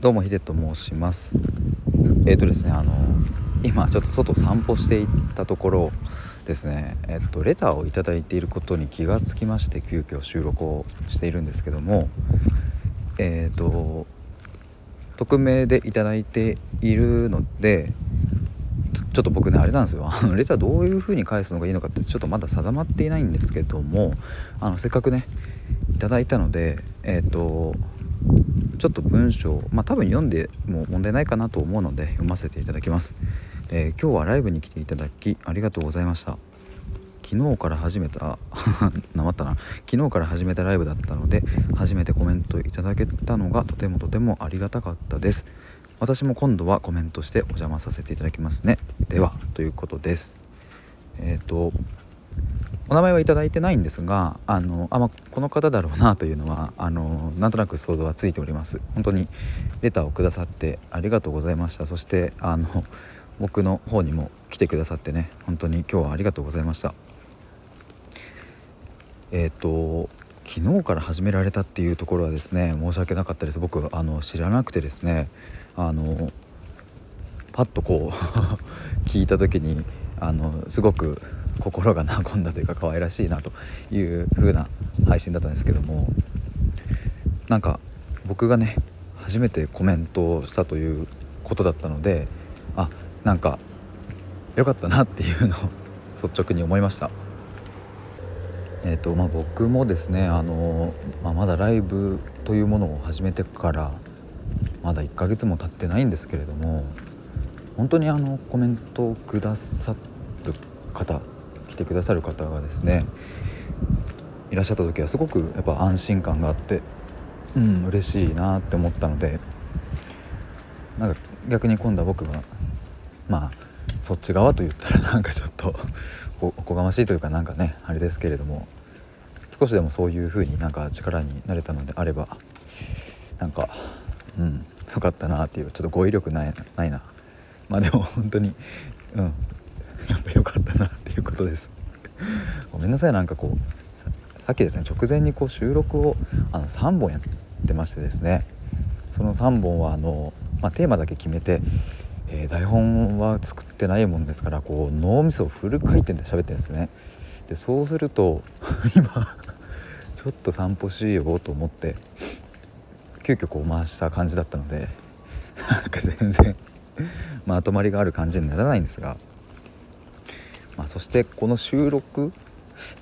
どうもヒデと申します。えっ、ー、とですねあの今ちょっと外散歩していったところですね。えっ、とレターを頂いていることに気がつきまして急遽収録をしているんですけどもえっ、ー、と匿名で頂いているのでちょっと僕ねあれなんですよ。あのレターどういう風に返すのがいいのかってちょっとまだ定まっていないんですけどもあのせっかくねいいたのでえっ、ー、とちょっと文章まあ多分読んでも問題ないかなと思うので読ませていただきます、えー、今日はライブに来ていただきありがとうございました。昨日から始めた なまったな。昨日から始めたライブだったので初めてコメントいただけたのがとてもとてもありがたかったです。私も今度はコメントしてお邪魔させていただきますね。ではということです。えっ、ー、とお名前はいただいてないんですがあのあ、まあ、この方だろうなというのはあのなんとなく想像はついております。本当にレターをくださってありがとうございました。そしてあの僕の方にも来てくださってね本当に今日はありがとうございました。えっ、ー、と昨日から始められたっていうところはですね申し訳なかったです。僕あの知らなくてですねあのパッとこう 聞いた時にあのすごく心が和んだというか可愛らしいなという風な配信だったんですけどもなんか僕がね初めてコメントをしたということだったのであなんか良かったなっていうのを 率直に思いました。えーとまあ、僕もですねあの、まあ、まだライブというものを始めてからまだ1ヶ月も経ってないんですけれども本当にあのコメントをくださる方てくださる方がですねいらっしゃった時はすごくやっぱ安心感があってうん嬉しいなって思ったのでなんか逆に今度は僕はまあそっち側と言ったら なんかちょっとおこがましいというかなんかねあれですけれども少しでもそういう風になんか力になれたのであればなんかうんよかったなっていうちょっと語彙力ないないな。まあでも本当にうんやっぱ良かったなっていうことです。ごめんなさい。なんかこうさっきですね直前にこう収録をあの3本やってましてですね。その3本はあの、まあ、テーマだけ決めてえー、台本は作ってないもんですからこう脳みそをフル回転で喋ってるんですね。でそうすると 今ちょっと散歩しようと思って急遽こう回した感じだったのでなんか全然まとまりがある感じにならないんですが、まあ、そしてこの収録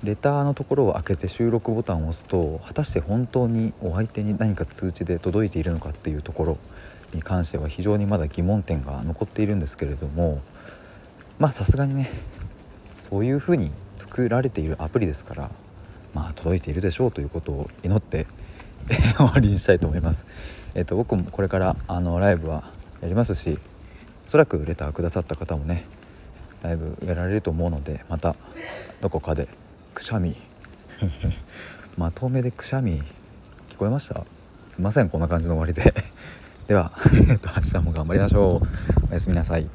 レターのところを開けて収録ボタンを押すと果たして本当にお相手に何か通知で届いているのかっていうところに関しては非常にまだ疑問点が残っているんですけれどもまあさすがにねそういうふうに作られているアプリですからまあ届いているでしょうということを祈って 終わりにしたいと思います。えっ、と僕もこれからあのライブはやりますしおそらくレターくださった方もねライブやられると思うのでまたどこかでくしゃみ。まとめでくしゃみ聞こえました？すいませんこんな感じの終わりで。では、明日も頑張りましょう。おやすみなさい。